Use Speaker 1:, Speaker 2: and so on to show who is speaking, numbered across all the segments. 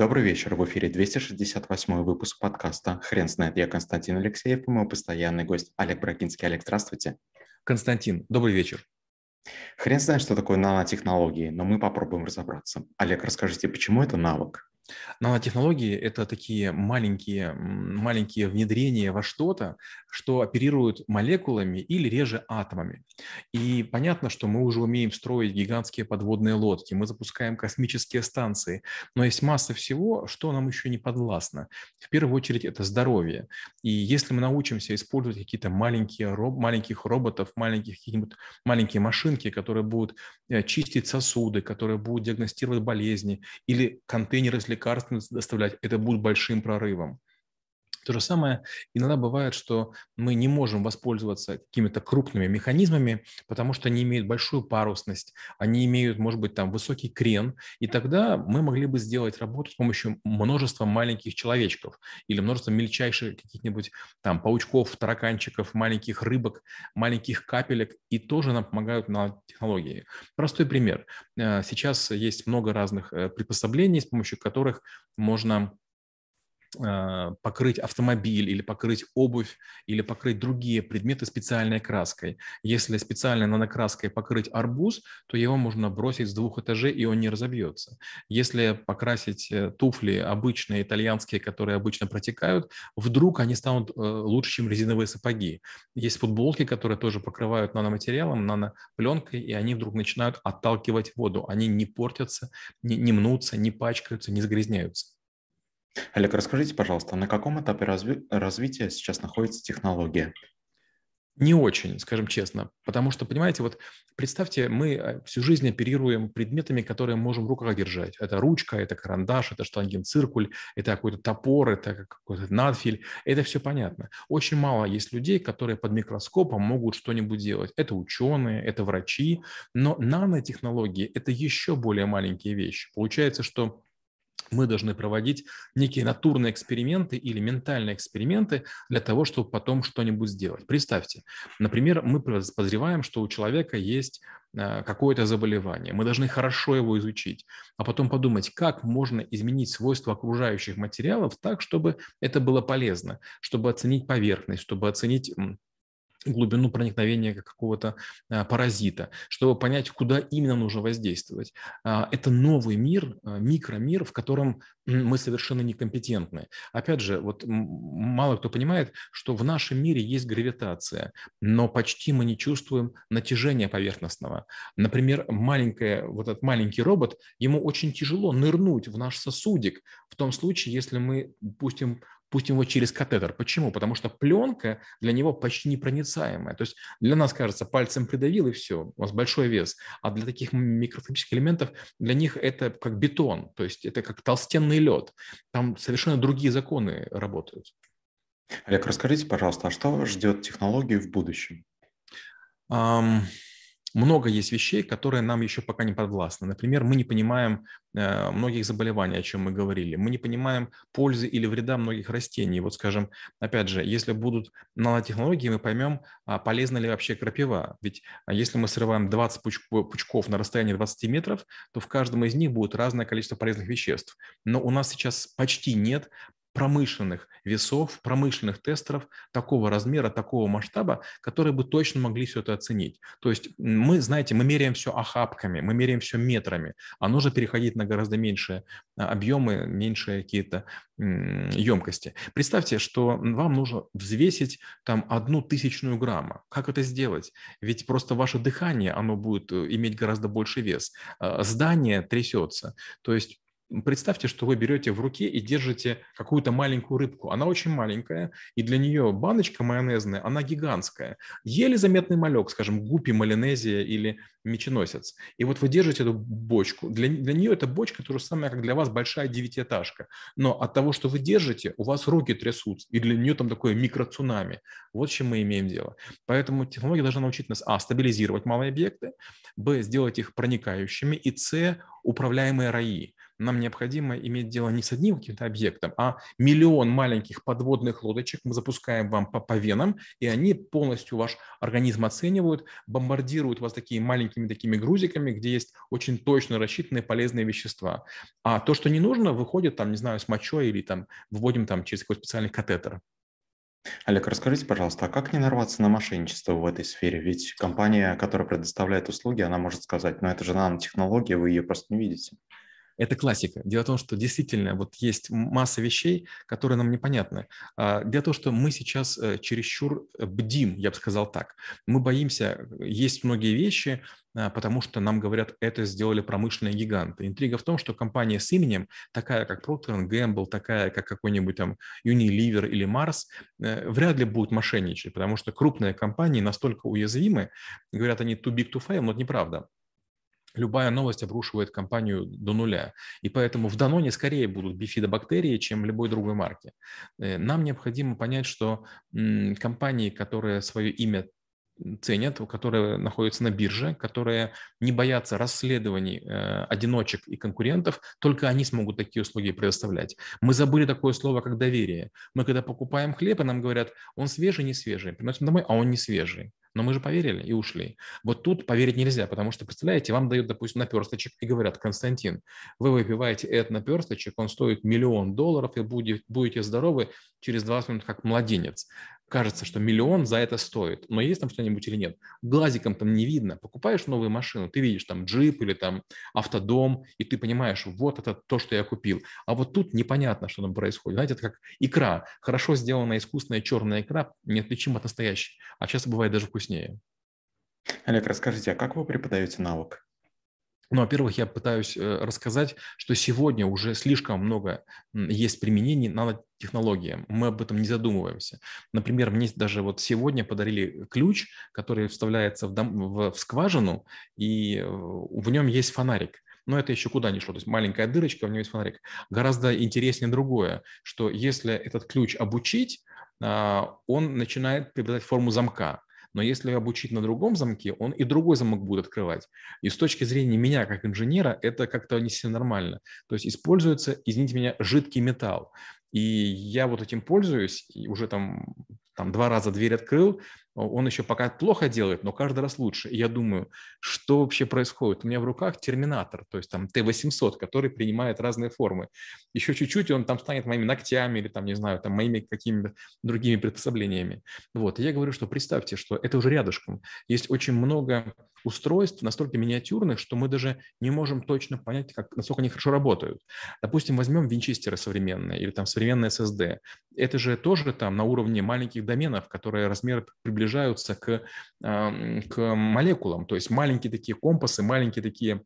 Speaker 1: Добрый вечер. В эфире 268 выпуск подкаста «Хрен знает». Я Константин Алексеев и мой постоянный гость Олег Брагинский. Олег, здравствуйте.
Speaker 2: Константин, добрый вечер.
Speaker 1: Хрен знает, что такое нанотехнологии, но мы попробуем разобраться. Олег, расскажите, почему это навык?
Speaker 2: Нанотехнологии – это такие маленькие, маленькие внедрения во что-то, что оперируют молекулами или реже атомами. И понятно, что мы уже умеем строить гигантские подводные лодки, мы запускаем космические станции, но есть масса всего, что нам еще не подвластно. В первую очередь это здоровье. И если мы научимся использовать какие-то маленькие роб, маленьких роботов, маленьких маленькие машинки, которые будут э, чистить сосуды, которые будут диагностировать болезни, или контейнеры с лекарствами доставлять, это будет большим прорывом. То же самое иногда бывает, что мы не можем воспользоваться какими-то крупными механизмами, потому что они имеют большую парусность, они имеют, может быть, там высокий крен, и тогда мы могли бы сделать работу с помощью множества маленьких человечков или множества мельчайших каких-нибудь там паучков, тараканчиков, маленьких рыбок, маленьких капелек, и тоже нам помогают на технологии. Простой пример. Э, сейчас есть много разных э, приспособлений, с помощью которых можно покрыть автомобиль или покрыть обувь или покрыть другие предметы специальной краской. Если специальной нанокраской покрыть арбуз, то его можно бросить с двух этажей, и он не разобьется. Если покрасить э, туфли обычные, итальянские, которые обычно протекают, вдруг они станут э, лучше, чем резиновые сапоги. Есть футболки, которые тоже покрывают наноматериалом, нанопленкой, и они вдруг начинают отталкивать воду. Они не портятся, не, не мнутся, не пачкаются, не загрязняются.
Speaker 1: Олег, расскажите, пожалуйста, на каком этапе разви- развития сейчас находится технология?
Speaker 2: Не очень, скажем честно, потому что, понимаете, вот представьте, мы э, всю жизнь оперируем предметами, которые можем в руках держать. Это ручка, это карандаш, это штангенциркуль, это какой-то топор, это какой-то надфиль. Это все понятно. Очень мало есть людей, которые под микроскопом могут что-нибудь делать. Это ученые, это врачи, но нанотехнологии – это еще более маленькие вещи. Получается, что мы должны проводить некие натурные эксперименты или ментальные эксперименты для того, чтобы потом что-нибудь сделать. Представьте, например, мы подозреваем, что у человека есть э, какое-то заболевание. Мы должны хорошо его изучить, а потом подумать, как можно изменить свойства окружающих материалов так, чтобы это было полезно, чтобы оценить поверхность, чтобы оценить глубину проникновения какого-то а, паразита, чтобы понять, куда именно нужно воздействовать. А, это новый мир, а, микромир, в котором мы совершенно некомпетентны. Опять же, вот мало кто понимает, что в нашем мире есть гравитация, но почти мы не чувствуем натяжения поверхностного. Например, маленькая, вот этот маленький робот, ему очень тяжело нырнуть в наш сосудик в том случае, если мы пустим пустим его через катетер. Почему? Потому что пленка для него почти непроницаемая. То есть для нас кажется, пальцем придавил и все, у вас большой вес. А для таких микроскопических элементов, для них это как бетон, то есть это как толстенный лед. Там совершенно другие законы работают.
Speaker 1: Олег, расскажите, пожалуйста, а что ждет технологию в будущем?
Speaker 2: Um, много есть вещей, которые нам еще пока не подвластны. Например, мы не понимаем э, многих заболеваний, о чем мы говорили. Мы не понимаем пользы или вреда многих растений. Вот, скажем, опять же, если будут нанотехнологии, мы поймем, а полезна ли вообще крапива. Ведь а, если мы срываем 20 пучков, пучков на расстоянии 20 метров, то в каждом из них будет разное количество полезных веществ. Но у нас сейчас почти нет промышленных весов, промышленных тестеров такого размера, такого масштаба, которые бы точно могли все это оценить. То есть мы, знаете, мы меряем все охапками, мы меряем все метрами, а нужно переходить на гораздо меньшие а, объемы, меньшие какие-то емкости. Представьте, что вам нужно взвесить там одну тысячную грамма. Как это сделать? Ведь просто ваше дыхание, оно будет э, иметь гораздо больше вес. А, здание трясется. То есть Представьте, что вы берете в руке и держите какую-то маленькую рыбку. Она очень маленькая, и для нее баночка майонезная, она гигантская. Еле заметный малек, скажем, гупи, малинезия или меченосец. И вот вы держите эту бочку. Для, для нее эта бочка то же самое, как для вас большая девятиэтажка. Но от того, что вы держите, у вас руки трясутся, и для нее там такое микроцунами. Вот с чем мы имеем дело. Поэтому технология должна научить нас, а, стабилизировать малые объекты, б, сделать их проникающими, и, с, управляемые раи. Нам необходимо иметь дело не с одним каким-то объектом, а миллион маленьких подводных лодочек мы запускаем вам по, по венам, и они полностью ваш организм оценивают, бомбардируют вас такими маленькими такими грузиками, где есть очень точно рассчитанные полезные вещества. А то, что не нужно, выходит там, не знаю, с мочой или там вводим там через какой-то специальный катетер.
Speaker 1: Олег, расскажите, пожалуйста, а как не нарваться на мошенничество в этой сфере? Ведь компания, которая предоставляет услуги, она может сказать, ну это же нанотехнология, вы ее просто не видите.
Speaker 2: Это классика. Дело в том, что действительно вот есть масса вещей, которые нам непонятны. А, дело в том, что мы сейчас э, чересчур бдим, я бы сказал так. Мы боимся, есть многие вещи, а, потому что нам говорят, это сделали промышленные гиганты. Интрига в том, что компания с именем, такая как Procter Gamble, такая как какой-нибудь там Unilever или Mars, э, вряд ли будут мошенничать, потому что крупные компании настолько уязвимы, говорят они too big to fail, но это неправда любая новость обрушивает компанию до нуля. И поэтому в Даноне скорее будут бифидобактерии, чем любой другой марки. Э, нам необходимо понять, что компании, которые свое имя ценят, которые находятся на бирже, которые не боятся расследований э, одиночек и конкурентов, только они смогут такие услуги предоставлять. Мы забыли такое слово, как доверие. Мы когда покупаем хлеб, и нам говорят, он свежий, не свежий. Приносим домой, а он не свежий. Но мы же поверили и ушли. Вот тут поверить нельзя, потому что, представляете, вам дают, допустим, наперсточек и говорят, Константин, вы выпиваете этот наперсточек, он стоит миллион долларов, и будете, будете здоровы через 20 минут, как младенец кажется, что миллион за это стоит, но есть там что-нибудь или нет. Глазиком там не видно. Покупаешь новую машину, ты видишь там джип или там автодом, и ты понимаешь, вот это то, что я купил. А вот тут непонятно, что там происходит. Знаете, это как икра. Хорошо сделанная искусственная черная икра неотличима от настоящей, а часто бывает даже вкуснее.
Speaker 1: Олег, расскажите, а как вы преподаете навык?
Speaker 2: Ну, во-первых, я пытаюсь э, рассказать, что сегодня уже слишком много есть применений нанотехнологиям. Мы об этом не задумываемся. Например, мне даже вот сегодня подарили ключ, который вставляется в, дом, в, в скважину, и э, в нем есть фонарик. Но это еще куда ни шло. То есть маленькая дырочка, в нем есть фонарик. Гораздо интереснее другое, что если этот ключ обучить, а, он начинает приобретать форму замка. Но если обучить на другом замке, он и другой замок будет открывать. И с точки зрения меня, как инженера, это как-то не все нормально. То есть используется, извините меня, жидкий металл. И я вот этим пользуюсь, и уже там, там два раза дверь открыл, он еще пока плохо делает, но каждый раз лучше. И я думаю, что вообще происходит? У меня в руках терминатор, то есть там Т-800, который принимает разные формы. Еще чуть-чуть, он там станет моими ногтями или там, не знаю, там моими какими-то другими приспособлениями. Вот, и я говорю, что представьте, что это уже рядышком. Есть очень много устройств настолько миниатюрных, что мы даже не можем точно понять, как, насколько они хорошо работают. Допустим, возьмем винчестеры современные или там современные SSD. Это же тоже там на уровне маленьких доменов, которые размеры приближаются к, к молекулам. То есть маленькие такие компасы, маленькие такие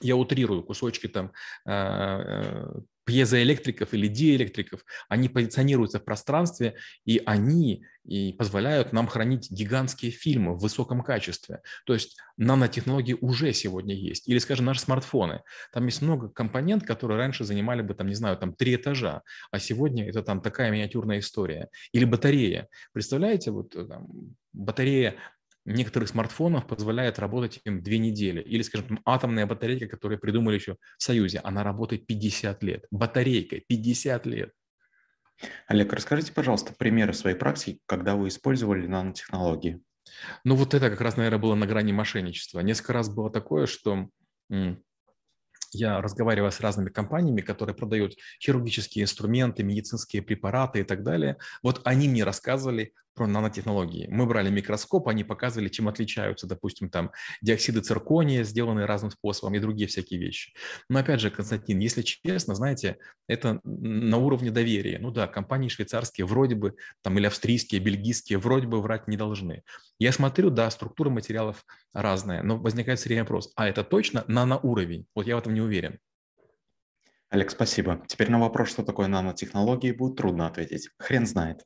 Speaker 2: я утрирую кусочки там а, э, пьезоэлектриков или диэлектриков, они позиционируются в пространстве, и они и позволяют нам хранить гигантские фильмы в высоком качестве. То есть нанотехнологии уже сегодня есть. Или, скажем, наши смартфоны. Там есть много компонент, которые раньше занимали бы, там, не знаю, там три этажа, а сегодня это там такая миниатюрная история. Или батарея. Представляете, вот э, там, батарея некоторых смартфонов позволяет работать им две недели. Или, скажем, атомная батарейка, которую придумали еще в Союзе, она работает 50 лет. Батарейка 50 лет.
Speaker 1: Олег, расскажите, пожалуйста, примеры своей практики, когда вы использовали нанотехнологии.
Speaker 2: Ну вот это как раз, наверное, было на грани мошенничества. Несколько раз было такое, что я разговариваю с разными компаниями, которые продают хирургические инструменты, медицинские препараты и так далее. Вот они мне рассказывали про нанотехнологии. Мы брали микроскоп, они показывали, чем отличаются, допустим, там диоксиды циркония, сделанные разным способом, и другие всякие вещи. Но опять же, Константин, если честно, знаете, это на уровне доверия. Ну да, компании швейцарские вроде бы, там или австрийские, бельгийские вроде бы врать не должны. Я смотрю, да, структура материалов разная, но возникает все время вопрос, а это точно наноуровень? Вот я в этом не уверен.
Speaker 1: Олег, спасибо. Теперь на вопрос, что такое нанотехнологии, будет трудно ответить. Хрен знает.